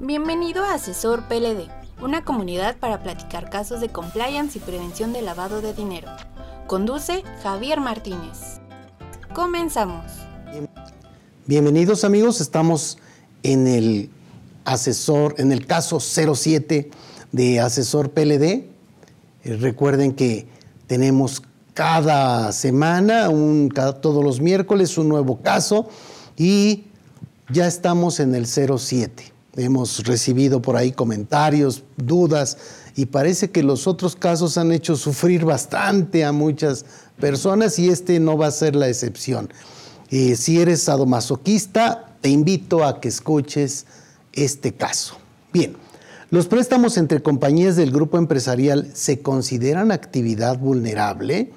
Bienvenido a Asesor PLD, una comunidad para platicar casos de compliance y prevención de lavado de dinero. Conduce Javier Martínez. Comenzamos. Bienvenidos amigos, estamos en el asesor, en el caso 07 de Asesor PLD. Eh, recuerden que tenemos cada semana, todos los miércoles, un nuevo caso y ya estamos en el 07. Hemos recibido por ahí comentarios, dudas, y parece que los otros casos han hecho sufrir bastante a muchas personas y este no va a ser la excepción. Si eres sadomasoquista, te invito a que escuches este caso. Bien, los préstamos entre compañías del grupo empresarial se consideran actividad vulnerable.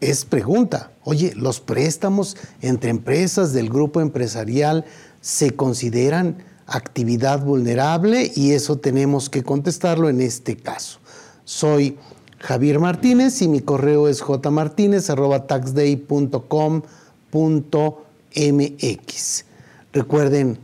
Es pregunta. Oye, ¿los préstamos entre empresas del grupo empresarial se consideran actividad vulnerable y eso tenemos que contestarlo en este caso. Soy Javier Martínez y mi correo es jmartinez.taxday.com.mx. Recuerden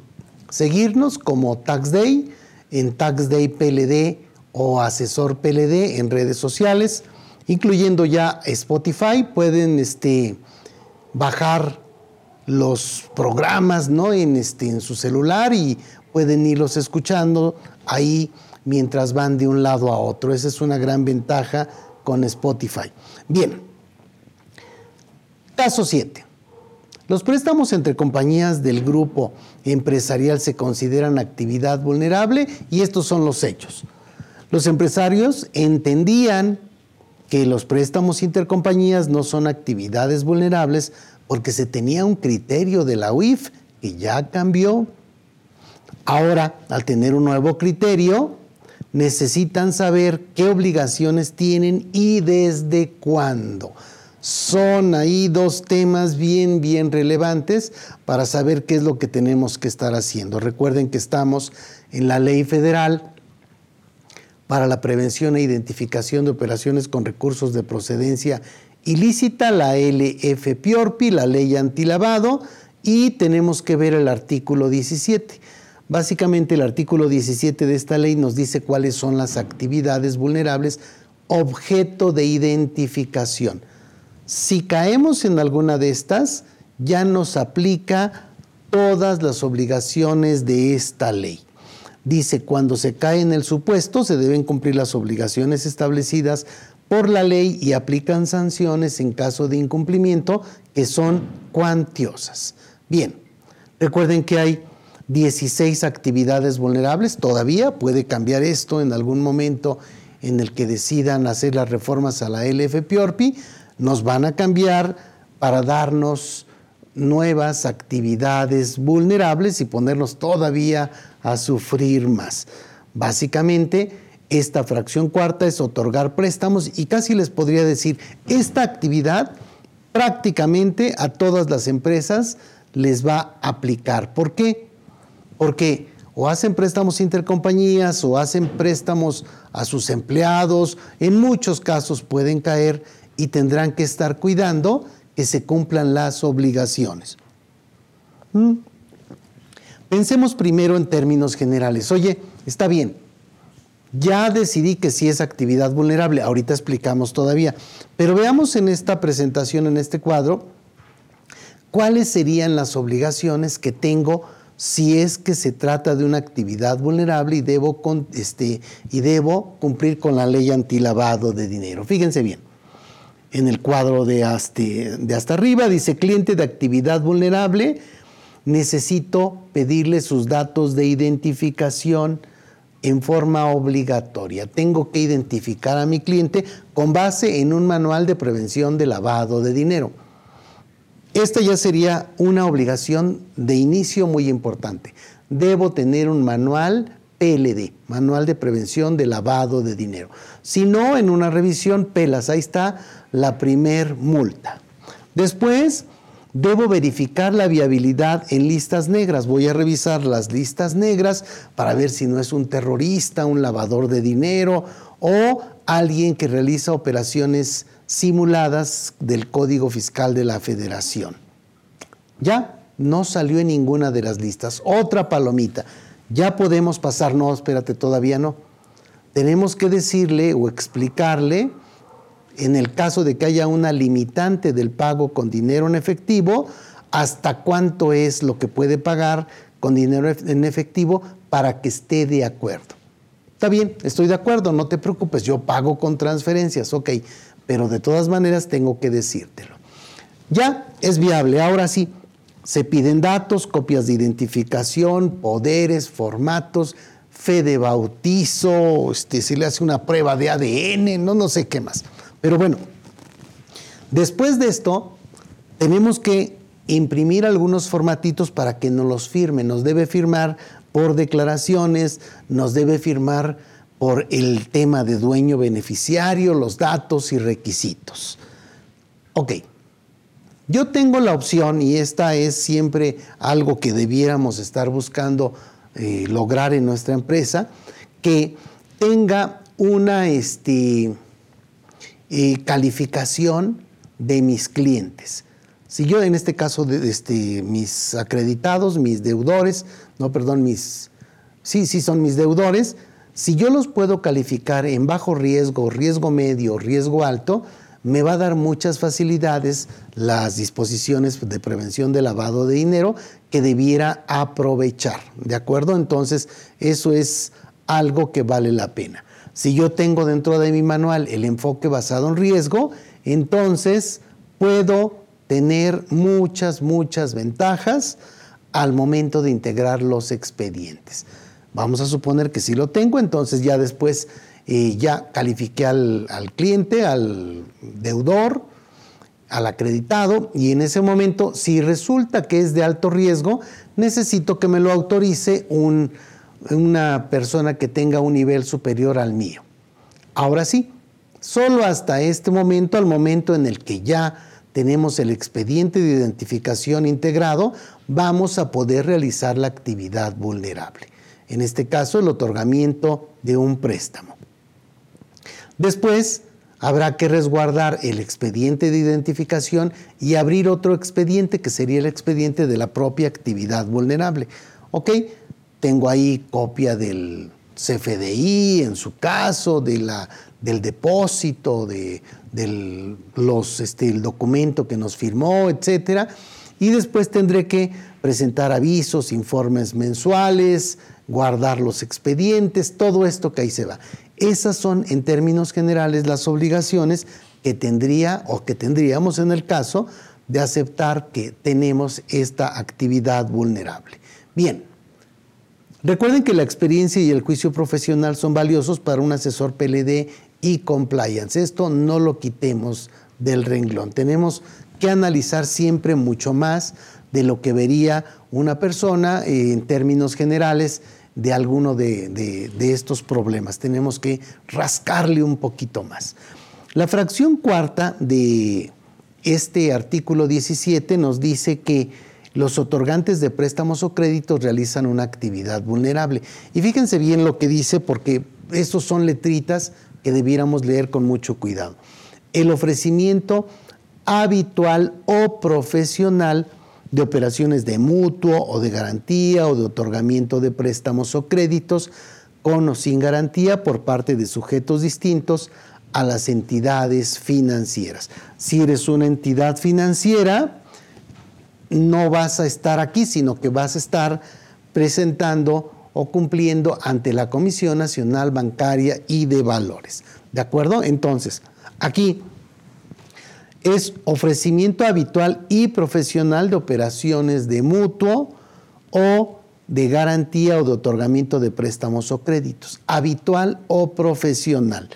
seguirnos como TaxDay en TaxDay PLD o Asesor PLD en redes sociales, incluyendo ya Spotify. Pueden este, bajar los programas ¿no? en, este, en su celular y pueden irlos escuchando ahí mientras van de un lado a otro. Esa es una gran ventaja con Spotify. Bien, caso 7. Los préstamos entre compañías del grupo empresarial se consideran actividad vulnerable y estos son los hechos. Los empresarios entendían que los préstamos intercompañías no son actividades vulnerables porque se tenía un criterio de la UIF que ya cambió. Ahora, al tener un nuevo criterio, necesitan saber qué obligaciones tienen y desde cuándo. Son ahí dos temas bien, bien relevantes para saber qué es lo que tenemos que estar haciendo. Recuerden que estamos en la ley federal para la prevención e identificación de operaciones con recursos de procedencia ilícita, la LF Piorpi, la ley antilavado, y tenemos que ver el artículo 17. Básicamente el artículo 17 de esta ley nos dice cuáles son las actividades vulnerables objeto de identificación. Si caemos en alguna de estas, ya nos aplica todas las obligaciones de esta ley. Dice, cuando se cae en el supuesto, se deben cumplir las obligaciones establecidas por la ley y aplican sanciones en caso de incumplimiento que son cuantiosas. Bien, recuerden que hay 16 actividades vulnerables, todavía puede cambiar esto en algún momento en el que decidan hacer las reformas a la LFPORPI, nos van a cambiar para darnos nuevas actividades vulnerables y ponernos todavía a sufrir más. Básicamente, esta fracción cuarta es otorgar préstamos y casi les podría decir, esta actividad prácticamente a todas las empresas les va a aplicar. ¿Por qué? Porque o hacen préstamos intercompañías o hacen préstamos a sus empleados, en muchos casos pueden caer y tendrán que estar cuidando que se cumplan las obligaciones. ¿Mm? Pensemos primero en términos generales. Oye, está bien, ya decidí que sí es actividad vulnerable, ahorita explicamos todavía, pero veamos en esta presentación, en este cuadro, cuáles serían las obligaciones que tengo si es que se trata de una actividad vulnerable y debo, este, y debo cumplir con la ley antilavado de dinero. Fíjense bien, en el cuadro de hasta, de hasta arriba dice cliente de actividad vulnerable, necesito pedirle sus datos de identificación, en forma obligatoria. Tengo que identificar a mi cliente con base en un manual de prevención de lavado de dinero. Esta ya sería una obligación de inicio muy importante. Debo tener un manual PLD, Manual de Prevención de Lavado de Dinero. Si no, en una revisión, pelas, ahí está la primer multa. Después, Debo verificar la viabilidad en listas negras. Voy a revisar las listas negras para ver si no es un terrorista, un lavador de dinero o alguien que realiza operaciones simuladas del Código Fiscal de la Federación. Ya no salió en ninguna de las listas. Otra palomita. ya podemos pasar, no, espérate, todavía no. Tenemos que decirle o explicarle, en el caso de que haya una limitante del pago con dinero en efectivo, hasta cuánto es lo que puede pagar con dinero en efectivo para que esté de acuerdo. Está bien, estoy de acuerdo, no te preocupes, yo pago con transferencias, ok, pero de todas maneras tengo que decírtelo. Ya es viable, ahora sí, se piden datos, copias de identificación, poderes, formatos, fe de bautizo, este, se le hace una prueba de ADN, no, no sé qué más. Pero bueno, después de esto, tenemos que imprimir algunos formatitos para que nos los firme. Nos debe firmar por declaraciones, nos debe firmar por el tema de dueño beneficiario, los datos y requisitos. Ok, yo tengo la opción, y esta es siempre algo que debiéramos estar buscando eh, lograr en nuestra empresa, que tenga una este, eh, calificación de mis clientes. Si yo en este caso, de, este, mis acreditados, mis deudores, no, perdón, mis, sí, sí son mis deudores, si yo los puedo calificar en bajo riesgo, riesgo medio, riesgo alto, me va a dar muchas facilidades las disposiciones de prevención de lavado de dinero que debiera aprovechar, ¿de acuerdo? Entonces, eso es algo que vale la pena. Si yo tengo dentro de mi manual el enfoque basado en riesgo, entonces puedo tener muchas, muchas ventajas al momento de integrar los expedientes. Vamos a suponer que si lo tengo, entonces ya después eh, ya califiqué al, cliente, al deudor, al acreditado y en ese momento, si resulta que es de alto riesgo, necesito que me lo autorice una persona que tenga un nivel superior al mío. Ahora sí, solo hasta este momento, al momento en el que ya tenemos el expediente de identificación integrado, vamos a poder realizar la actividad vulnerable. En este caso, el otorgamiento de un préstamo. Después, habrá que resguardar el expediente de identificación y abrir otro expediente que sería el expediente de la propia actividad vulnerable. ¿Ok? Tengo ahí copia del CFDI en su caso, de la, del depósito, de, del los, este, el documento que nos firmó, etcétera. Y después tendré que presentar avisos, informes mensuales, guardar los expedientes, todo esto que ahí se va. Esas son, en términos generales, las obligaciones que tendría o que tendríamos en el caso de aceptar que tenemos esta actividad vulnerable. Bien, recuerden que la experiencia y el juicio profesional son valiosos para un asesor PLD y compliance. Esto no lo quitemos del renglón. Tenemos que analizar siempre mucho más de lo que vería una persona eh, en términos generales de alguno de, estos problemas. Tenemos que rascarle un poquito más. La fracción cuarta de este artículo 17 nos dice que los otorgantes de préstamos o créditos realizan una actividad vulnerable. Y fíjense bien lo que dice porque estos son letritas que debiéramos leer con mucho cuidado. El ofrecimiento habitual o profesional de operaciones de mutuo o de garantía o de otorgamiento de préstamos o créditos con o sin garantía por parte de sujetos distintos a las entidades financieras. Si eres una entidad financiera, no vas a estar aquí, sino que vas a estar presentando o cumpliendo ante la Comisión Nacional Bancaria y de Valores. ¿De acuerdo? Entonces, aquí es ofrecimiento habitual y profesional de operaciones de mutuo o de garantía o de otorgamiento de préstamos o créditos, habitual o profesional.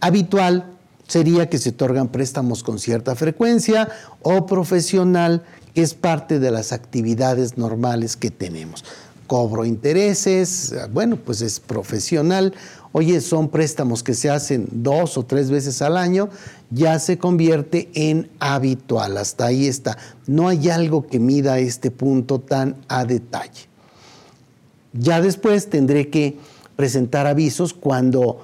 Habitual sería que se otorgan préstamos con cierta frecuencia o profesional, es parte de las actividades normales que tenemos cobro intereses, bueno, pues es profesional. Oye, son préstamos que se hacen dos o tres veces al año, ya se convierte en habitual. Hasta ahí está. No hay algo que mida este punto tan a detalle. Ya después tendré que presentar avisos cuando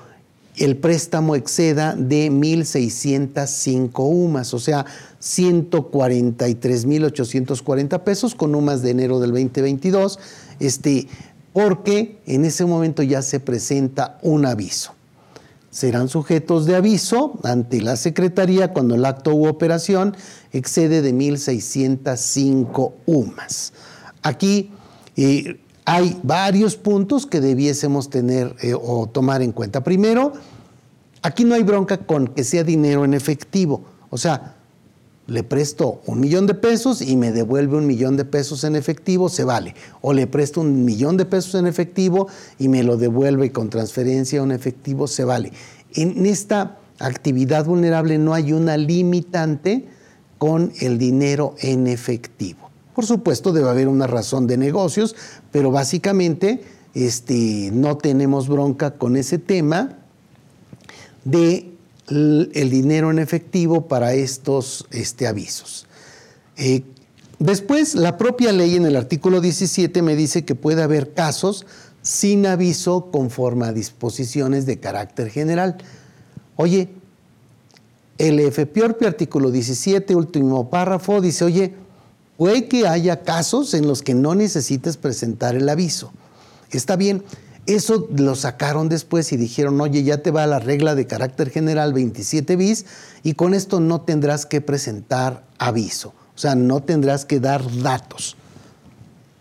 el préstamo exceda de 1.605 UMAS, o sea, 143.840 pesos con UMAS de enero del 2022 este, porque en ese momento ya se presenta un aviso. Serán sujetos de aviso ante la Secretaría cuando el acto u operación excede de 1.605 UMAS. Aquí eh, hay varios puntos que debiésemos tener eh, o tomar en cuenta. Primero, aquí no hay bronca con que sea dinero en efectivo. O sea, le presto un millón de pesos y me devuelve un millón de pesos en efectivo, se vale. O le presto un millón de pesos en efectivo y me lo devuelve con transferencia en efectivo, se vale. En esta actividad vulnerable no hay una limitante con el dinero en efectivo. Por supuesto, debe haber una razón de negocios, pero básicamente este, no tenemos bronca con ese tema de el dinero en efectivo para estos este, avisos. Eh, después, la propia ley en el artículo 17 me dice que puede haber casos sin aviso conforme a disposiciones de carácter general. Oye, el FPORPI artículo 17, último párrafo, dice, oye, puede que haya casos en los que no necesites presentar el aviso. Está bien, eso lo sacaron después y dijeron, oye, ya te va la regla de carácter general 27 bis y con esto no tendrás que presentar aviso, o sea, no tendrás que dar datos.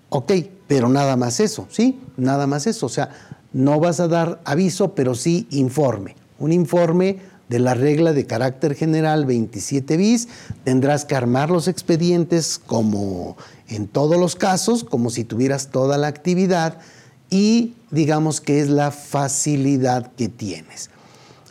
Ok, pero nada más eso, ¿sí? Nada más eso, o sea, no vas a dar aviso, pero sí informe. Un informe de la regla de carácter general 27 bis, tendrás que armar los expedientes como en todos los casos, como si tuvieras toda la actividad y digamos que es la facilidad que tienes.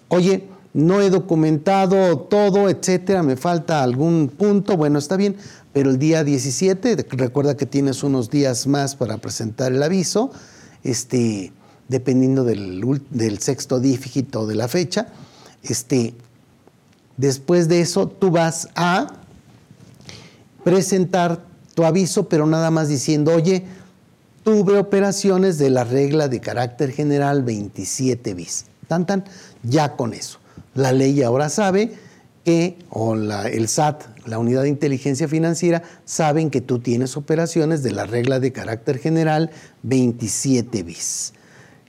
Oye, no he documentado todo, etcétera, me falta algún punto, bueno, está bien, pero el día 17, recuerda que tienes unos días más para presentar el aviso, este, dependiendo del, del sexto dígito de la fecha, este, después de eso tú vas a presentar tu aviso, pero nada más diciendo, oye, tuve operaciones de la regla de carácter general 27 bis. Tan, tan, ya con eso. La ley ahora sabe que, o el SAT, la Unidad de Inteligencia Financiera, saben que tú tienes operaciones de la regla de carácter general 27 bis.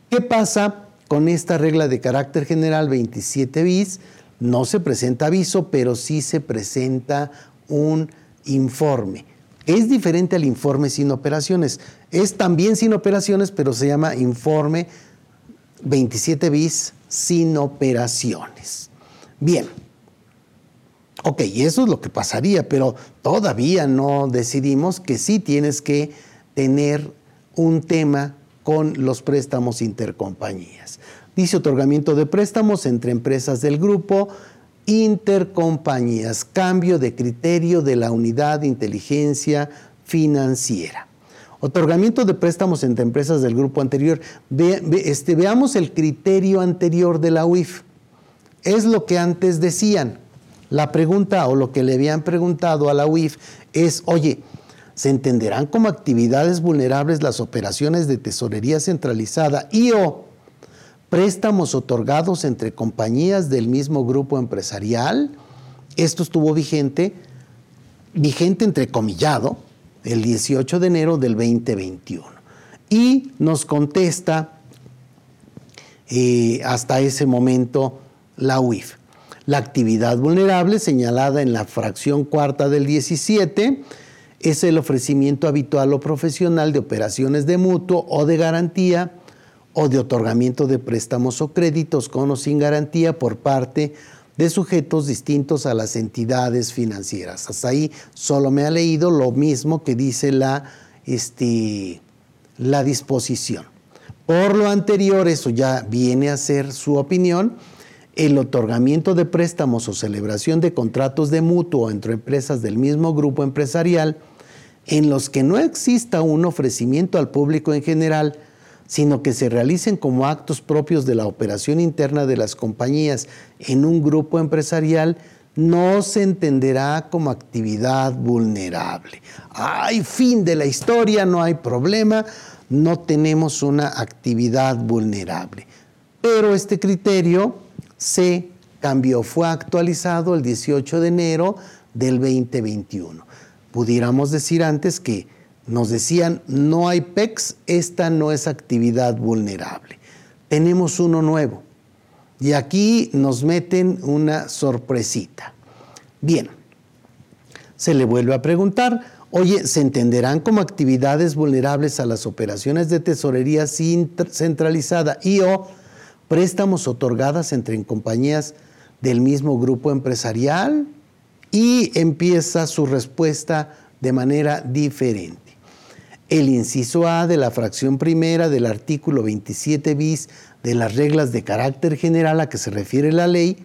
¿Qué pasa con esta regla de carácter general 27 bis? No se presenta aviso, pero sí se presenta un informe. Es diferente al informe sin operaciones. Es también sin operaciones, pero se llama informe 27 bis sin operaciones. Bien. Ok, eso es lo que pasaría, pero todavía no decidimos que sí tienes que tener un tema con los préstamos intercompañías. Dice otorgamiento de préstamos entre empresas del grupo, intercompañías, cambio de criterio de la unidad de inteligencia financiera. Otorgamiento de préstamos entre empresas del grupo anterior. este, veamos el criterio anterior de la UIF. Es lo que antes decían. La pregunta o lo que le habían preguntado a la UIF es, oye, ¿se entenderán como actividades vulnerables las operaciones de tesorería centralizada y o préstamos otorgados entre compañías del mismo grupo empresarial. Esto estuvo vigente, vigente entrecomillado, el 18 de enero del 2021. Y nos contesta eh, hasta ese momento la UIF. La actividad vulnerable señalada en la fracción cuarta del 17 es el ofrecimiento habitual o profesional de operaciones de mutuo o de garantía o de otorgamiento de préstamos o créditos con o sin garantía por parte de sujetos distintos a las entidades financieras. Hasta ahí solo me ha leído lo mismo que dice la, este, la disposición. Por lo anterior, eso ya viene a ser su opinión, el otorgamiento de préstamos o celebración de contratos de mutuo entre empresas del mismo grupo empresarial en los que no exista un ofrecimiento al público en general, sino que se realicen como actos propios de la operación interna de las compañías en un grupo empresarial, no se entenderá como actividad vulnerable. Hay fin de la historia, no hay problema, no tenemos una actividad vulnerable. Pero este criterio se cambió, fue actualizado el 18 de enero del 2021. Pudiéramos decir antes que nos decían, no hay PEX, esta no es actividad vulnerable. Tenemos uno nuevo. Y aquí nos meten una sorpresita. Bien, se le vuelve a preguntar, oye, ¿se entenderán como actividades vulnerables a las operaciones de tesorería centralizada y o préstamos otorgadas entre compañías del mismo grupo empresarial? Y empieza su respuesta de manera diferente. El inciso A de la fracción primera del artículo 27 bis de las reglas de carácter general a que se refiere la ley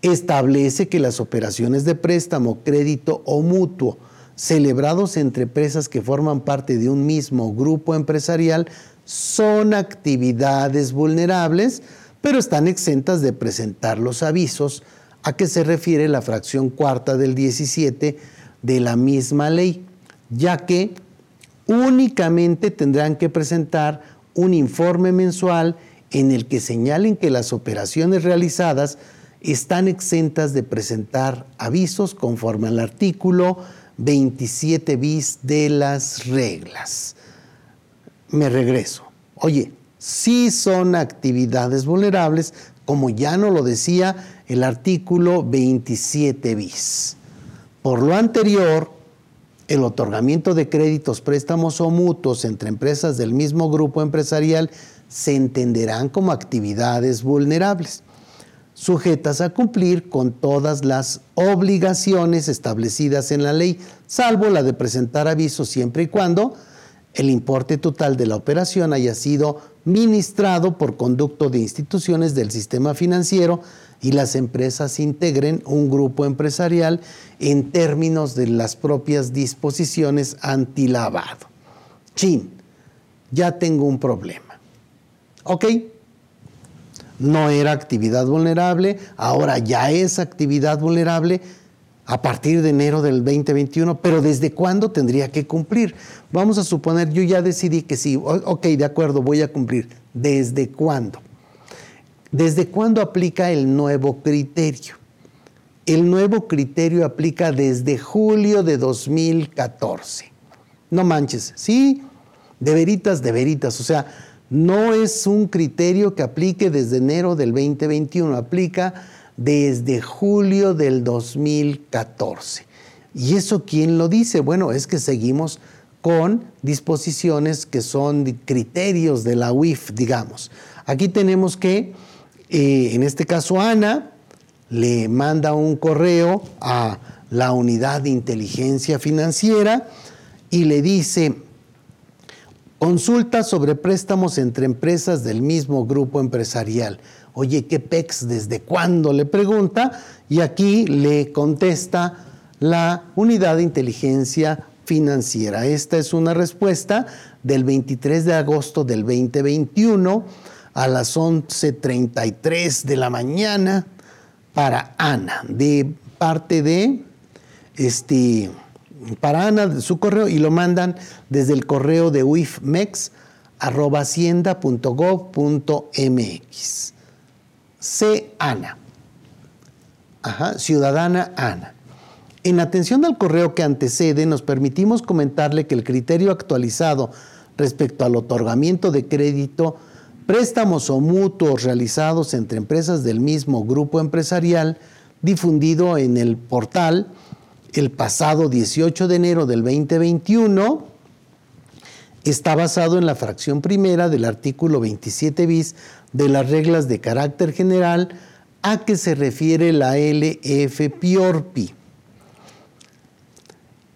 establece que las operaciones de préstamo, crédito o mutuo celebrados entre empresas que forman parte de un mismo grupo empresarial son actividades vulnerables, pero están exentas de presentar los avisos a que se refiere la fracción cuarta del 17 de la misma ley, ya que únicamente tendrán que presentar un informe mensual en el que señalen que las operaciones realizadas están exentas de presentar avisos conforme al artículo 27 bis de las reglas. Me regreso. Oye, sí son actividades vulnerables, como ya no lo decía el artículo 27 bis. Por lo anterior, el otorgamiento de créditos, préstamos o mutuos entre empresas del mismo grupo empresarial se entenderán como actividades vulnerables sujetas a cumplir con todas las obligaciones establecidas en la ley, salvo la de presentar aviso siempre y cuando el importe total de la operación haya sido ministrado por conducto de instituciones del sistema financiero y las empresas integren un grupo empresarial en términos de las propias disposiciones antilavado. Chin, ya tengo un problema. ¿Ok? no era actividad vulnerable, ahora ya es actividad vulnerable a partir de enero del 2021, pero ¿desde cuándo tendría que cumplir? Vamos a suponer, yo ya decidí que sí, ok, de acuerdo, voy a cumplir. ¿Desde cuándo? ¿Desde cuándo aplica el nuevo criterio? El nuevo criterio aplica desde julio de 2014. No manches, sí, de veritas, de veritas. O sea, no es un criterio que aplique desde enero del 2021, aplica desde julio del 2014. ¿Y eso quién lo dice? Bueno, es que seguimos con disposiciones que son criterios de la UIF, digamos. Aquí tenemos que, eh, en este caso, Ana le manda un correo a la unidad de inteligencia financiera y le dice, Consulta sobre préstamos entre empresas del mismo grupo empresarial. Oye, ¿qué PEX desde cuándo? Le pregunta y aquí le contesta la unidad de inteligencia financiera. Esta es una respuesta del 23 de agosto del 2021 a las 11.33 de la mañana para Ana, de parte de este para Ana su correo y lo mandan desde el correo de uifmex arroba hacienda.gov.mx. C. Ana. Ajá, ciudadana Ana. En atención al correo que antecede, nos permitimos comentarle que el criterio actualizado respecto al otorgamiento de crédito, préstamos o mutuos realizados entre empresas del mismo grupo empresarial, difundido en el portal el pasado 18 de enero del 2021 está basado en la fracción primera del artículo 27 bis de las reglas de carácter general a que se refiere la LF Piorpi,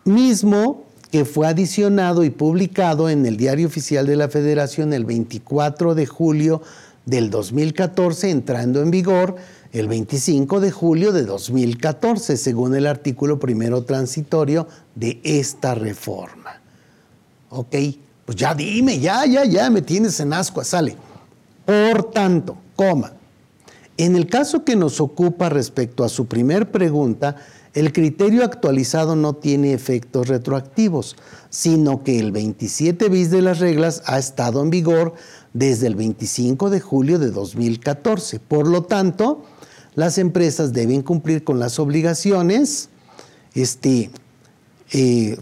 mismo que fue adicionado y publicado en el Diario Oficial de la Federación el 24 de julio del 2014, entrando en vigor el 25 de julio de 2014, según el artículo primero transitorio de esta reforma. Ok, pues ya dime, ya, ya, ya, me tienes en ascua, sale. Por tanto, coma, en el caso que nos ocupa respecto a su primer pregunta, el criterio actualizado no tiene efectos retroactivos, sino que el 27 bis de las reglas ha estado en vigor desde el 25 de julio de 2014. Por lo tanto, las empresas deben cumplir con las obligaciones este, eh,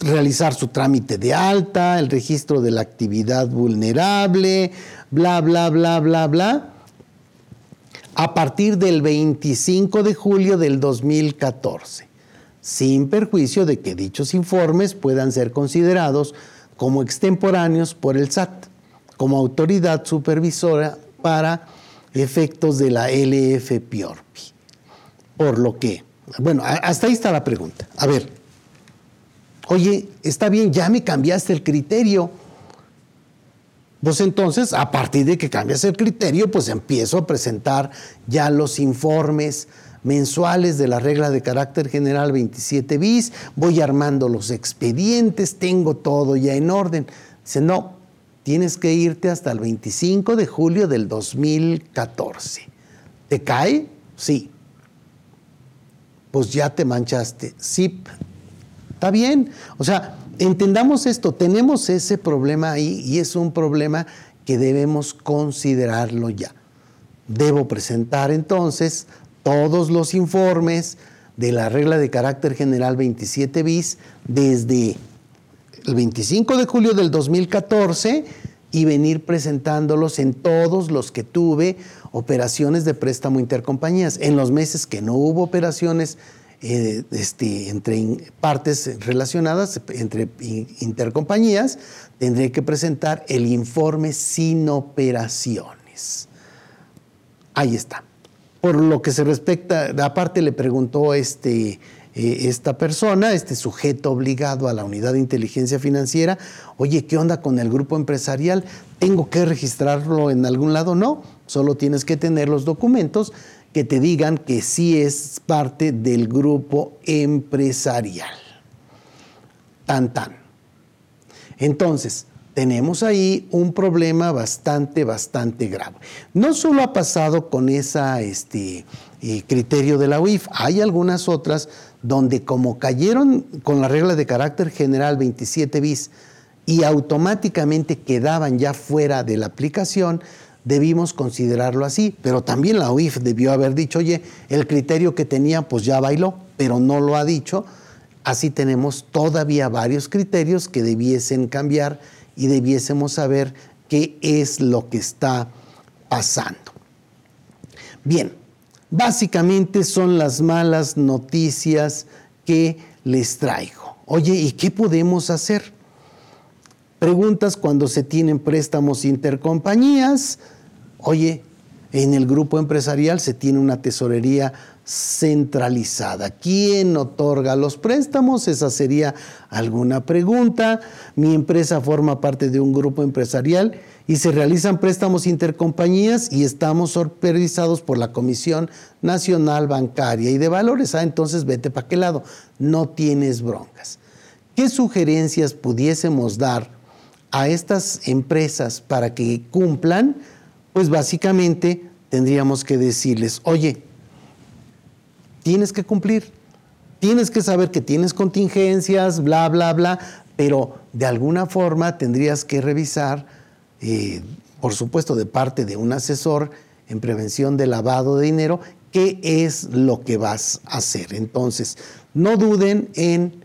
realizar su trámite de alta, el registro de la actividad vulnerable, bla, bla, bla, bla, bla, a partir del 25 de julio del 2014, sin perjuicio de que dichos informes puedan ser considerados como extemporáneos por el SAT, como autoridad supervisora para efectos de la LFPORPI. Por lo que, bueno, hasta ahí está la pregunta. A ver, oye, está bien, ya me cambiaste el criterio. Pues entonces, a partir de que cambias el criterio, pues empiezo a presentar ya los informes mensuales de la regla de carácter general 27 bis, voy armando los expedientes, tengo todo ya en orden. Dice, no, tienes que irte hasta el 25 de julio del 2014. ¿Te cae? Sí. Pues ya te manchaste. Sí, está bien. O sea, entendamos esto, tenemos ese problema ahí y es un problema que debemos considerarlo ya. Debo presentar entonces todos los informes de la regla de carácter general 27 bis desde el 25 de julio del 2014 y venir presentándolos en todos los que tuve operaciones de préstamo intercompañías. En los meses que no hubo operaciones eh, este, entre partes relacionadas, entre intercompañías, tendré que presentar el informe sin operaciones. Ahí está. Por lo que se respecta, aparte le preguntó este, eh, esta persona, este sujeto obligado a la unidad de inteligencia financiera, oye, ¿qué onda con el grupo empresarial? ¿Tengo que registrarlo en algún lado? No, solo tienes que tener los documentos que te digan que sí es parte del grupo empresarial. Tan tan. Entonces, tenemos ahí un problema bastante, bastante grave. No solo ha pasado con ese este, eh, criterio de la UIF, hay algunas otras donde como cayeron con la regla de carácter general 27 bis y automáticamente quedaban ya fuera de la aplicación, debimos considerarlo así. Pero también la UIF debió haber dicho, oye, el criterio que tenía pues ya bailó, pero no lo ha dicho. Así tenemos todavía varios criterios que debiesen cambiar y debiésemos saber qué es lo que está pasando. Bien, Básicamente son las malas noticias que les traigo. Oye, ¿y qué podemos hacer? Preguntas cuando se tienen préstamos intercompañías. Oye, en el grupo empresarial se tiene una tesorería centralizada. ¿Quién otorga los préstamos? Esa sería alguna pregunta. Mi empresa forma parte de un grupo empresarial y se realizan préstamos intercompañías y estamos supervisados por la Comisión Nacional Bancaria y de Valores. Ah, entonces vete para qué lado. No tienes broncas. ¿Qué sugerencias pudiésemos dar a estas empresas para que cumplan? Pues básicamente tendríamos que decirles, oye, tienes que cumplir, tienes que saber que tienes contingencias, bla, bla, bla, pero de alguna forma tendrías que revisar eh, por supuesto de parte de un asesor en prevención de lavado de dinero, qué es lo que vas a hacer. Entonces, no duden en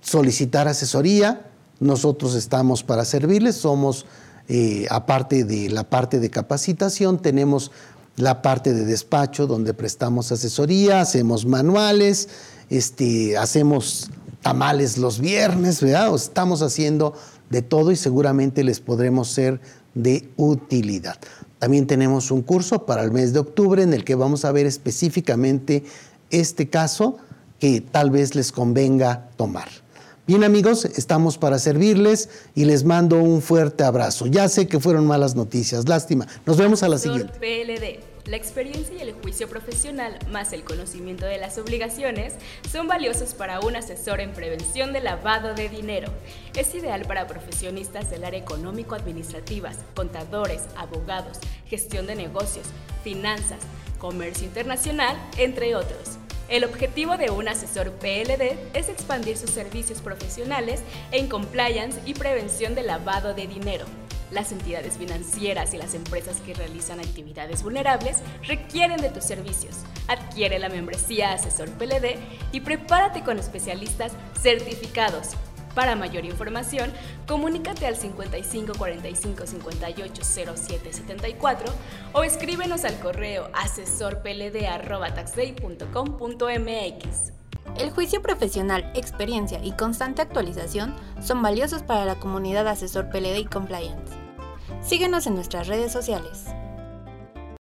solicitar asesoría. Nosotros estamos para servirles, somos, eh, aparte de la parte de capacitación, tenemos la parte de despacho donde prestamos asesoría, hacemos manuales, este, hacemos tamales los viernes, ¿verdad? estamos haciendo de todo y seguramente les podremos ser de utilidad. También tenemos un curso para el mes de octubre en el que vamos a ver específicamente este caso que tal vez les convenga tomar. Bien amigos, estamos para servirles y les mando un fuerte abrazo. Ya sé que fueron malas noticias, lástima. Nos vemos a la siguiente. La experiencia y el juicio profesional, más el conocimiento de las obligaciones, son valiosos para un asesor en prevención de lavado de dinero. Es ideal para profesionistas del área económico-administrativas, contadores, abogados, gestión de negocios, finanzas, comercio internacional, entre otros. El objetivo de un asesor PLD es expandir sus servicios profesionales en compliance y prevención de lavado de dinero las entidades financieras y las empresas que realizan actividades vulnerables requieren de tus servicios. Adquiere la membresía Asesor PLD y prepárate con especialistas certificados Para mayor información, comunícate al 55 45 58 07 74 o escríbenos al correo asesorpld.taxday.com.mx. El juicio profesional, experiencia y constante actualización son valiosos para la comunidad asesor PLD y compliance. Síguenos en nuestras redes sociales.